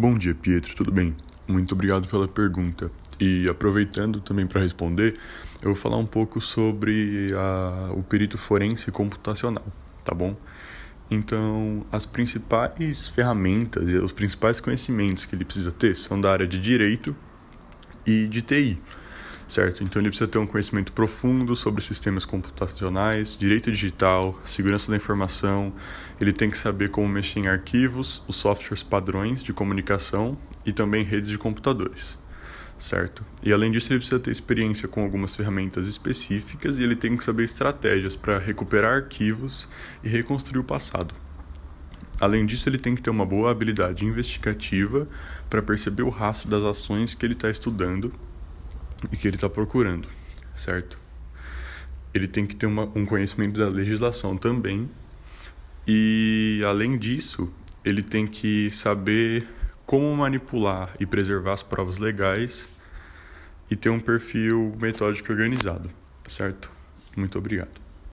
Bom dia, Pietro, tudo bem? Muito obrigado pela pergunta. E aproveitando também para responder, eu vou falar um pouco sobre a, o perito forense computacional, tá bom? Então, as principais ferramentas e os principais conhecimentos que ele precisa ter são da área de direito e de TI certo? Então ele precisa ter um conhecimento profundo sobre sistemas computacionais, direito digital, segurança da informação, ele tem que saber como mexer em arquivos, os softwares padrões de comunicação e também redes de computadores, certo? E além disso ele precisa ter experiência com algumas ferramentas específicas e ele tem que saber estratégias para recuperar arquivos e reconstruir o passado. Além disso, ele tem que ter uma boa habilidade investigativa para perceber o rastro das ações que ele está estudando e que ele está procurando, certo? Ele tem que ter uma, um conhecimento da legislação também e, além disso, ele tem que saber como manipular e preservar as provas legais e ter um perfil metódico organizado, certo? Muito obrigado.